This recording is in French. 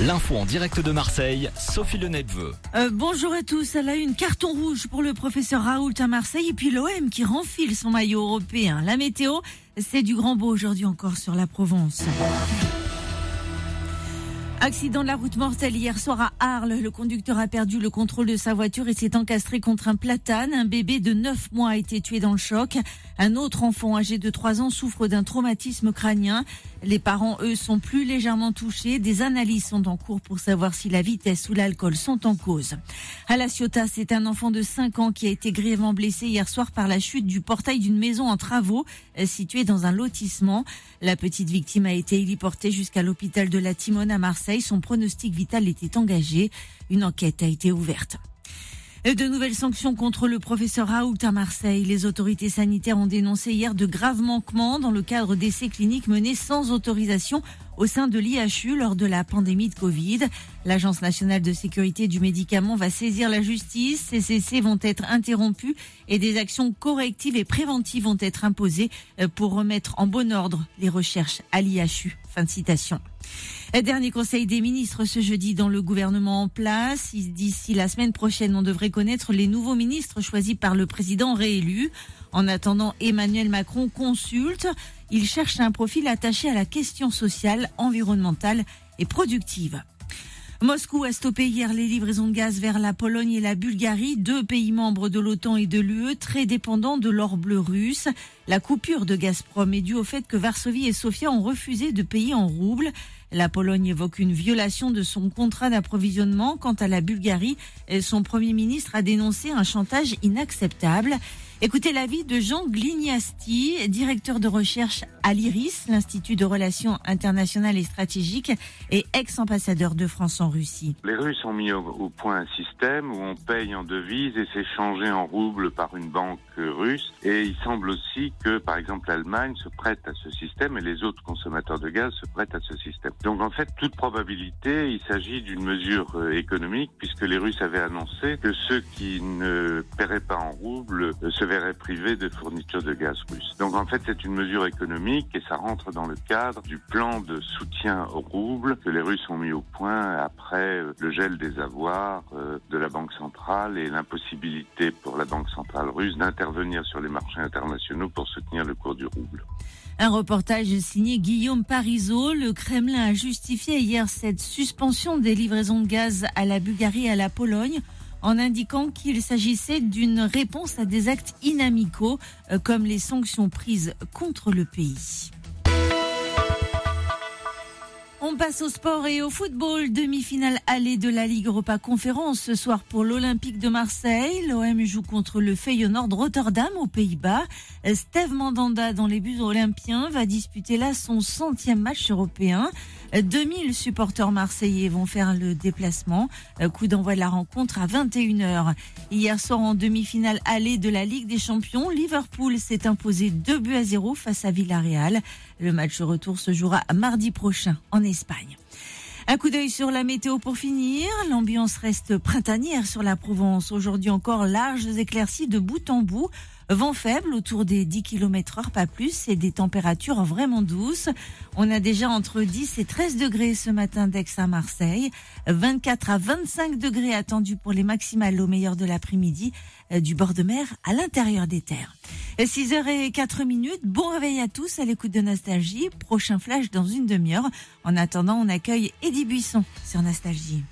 L'info en direct de Marseille, Sophie Le euh, bonjour à tous. Elle a une carton rouge pour le professeur Raoult à Marseille et puis l'OM qui renfile son maillot européen. La météo, c'est du grand beau aujourd'hui encore sur la Provence. Accident de la route mortelle hier soir à Arles. Le conducteur a perdu le contrôle de sa voiture et s'est encastré contre un platane. Un bébé de 9 mois a été tué dans le choc. Un autre enfant âgé de 3 ans souffre d'un traumatisme crânien. Les parents, eux, sont plus légèrement touchés. Des analyses sont en cours pour savoir si la vitesse ou l'alcool sont en cause. À La Ciotat, c'est un enfant de 5 ans qui a été grièvement blessé hier soir par la chute du portail d'une maison en travaux euh, située dans un lotissement. La petite victime a été héliportée jusqu'à l'hôpital de la Timone à Marseille. Son pronostic vital était engagé. Une enquête a été ouverte. De nouvelles sanctions contre le professeur Raoult à Marseille. Les autorités sanitaires ont dénoncé hier de graves manquements dans le cadre d'essais cliniques menés sans autorisation au sein de l'IHU lors de la pandémie de Covid. L'Agence nationale de sécurité du médicament va saisir la justice. Ces essais vont être interrompus et des actions correctives et préventives vont être imposées euh, pour remettre en bon ordre les recherches à l'IHU. Fin de citation. Dernier conseil des ministres ce jeudi dans le gouvernement en place. D'ici la semaine prochaine, on devrait connaître les nouveaux ministres choisis par le président réélu. En attendant, Emmanuel Macron consulte. Il cherche un profil attaché à la question sociale, environnementale et productive. Moscou a stoppé hier les livraisons de gaz vers la Pologne et la Bulgarie, deux pays membres de l'OTAN et de l'UE très dépendants de l'or bleu russe. La coupure de Gazprom est due au fait que Varsovie et Sofia ont refusé de payer en roubles. La Pologne évoque une violation de son contrat d'approvisionnement. Quant à la Bulgarie, son Premier ministre a dénoncé un chantage inacceptable. Écoutez l'avis de Jean Glignasti, directeur de recherche à l'IRIS, l'Institut de Relations internationales et stratégiques, et ex-ambassadeur de France en Russie. Les Russes ont mis au, point un système où on paye en devises et c'est changé en roubles par une banque russe. Et il semble aussi que, par exemple, l'Allemagne se prête à ce système et les autres consommateurs de gaz se prêtent à ce système. Donc en fait, toute probabilité, il s'agit d'une mesure euh, économique puisque les Russes avaient annoncé que ceux qui ne paieraient pas en roubles euh, se verraient privés de fourniture de gaz russe. Donc en fait, c'est une mesure économique et ça rentre dans le cadre du plan de soutien au rouble que les Russes ont mis au point après euh, le gel des avoirs de la Banque centrale et l'impossibilité pour la Banque centrale russe d'intervenir sur les marchés internationaux pour soutenir le cours du rouble. Un reportage signé Guillaume Parisot. Le Kremlin a justifié hier cette suspension des livraisons de gaz à la Bulgarie et à la Pologne en indiquant qu'il s'agissait d'une réponse à des actes inamicaux euh, comme les sanctions prises contre le pays. On passe au sport et au football. Demi-finale allée de la Ligue Europa Conférence ce soir pour l'Olympique de Marseille. L'OM joue contre le Feyenoord Rotterdam aux Pays-Bas. Steve Mandanda dans les buts olympiens va disputer là son centième match européen. 2000 supporters marseillais vont faire le déplacement. Coup d'envoi de la rencontre à 21h. Hier soir en demi-finale allée de la Ligue des Champions, Liverpool s'est imposé 2 buts à 0 face à Villarreal. Le match retour se jouera mardi prochain en Espagne. Un coup d'œil sur la météo pour finir. L'ambiance reste printanière sur la Provence. Aujourd'hui encore larges éclaircies de bout en bout. Vent faible autour des 10 km heure, pas plus, et des températures vraiment douces. On a déjà entre 10 et 13 degrés ce matin d'Aix à Marseille. 24 à 25 degrés attendus pour les maximales au meilleur de l'après-midi euh, du bord de mer à l'intérieur des terres. 6 h et 4 minutes. Bon réveil à tous à l'écoute de Nostalgie. Prochain flash dans une demi-heure. En attendant, on accueille Eddie Buisson sur Nostalgie.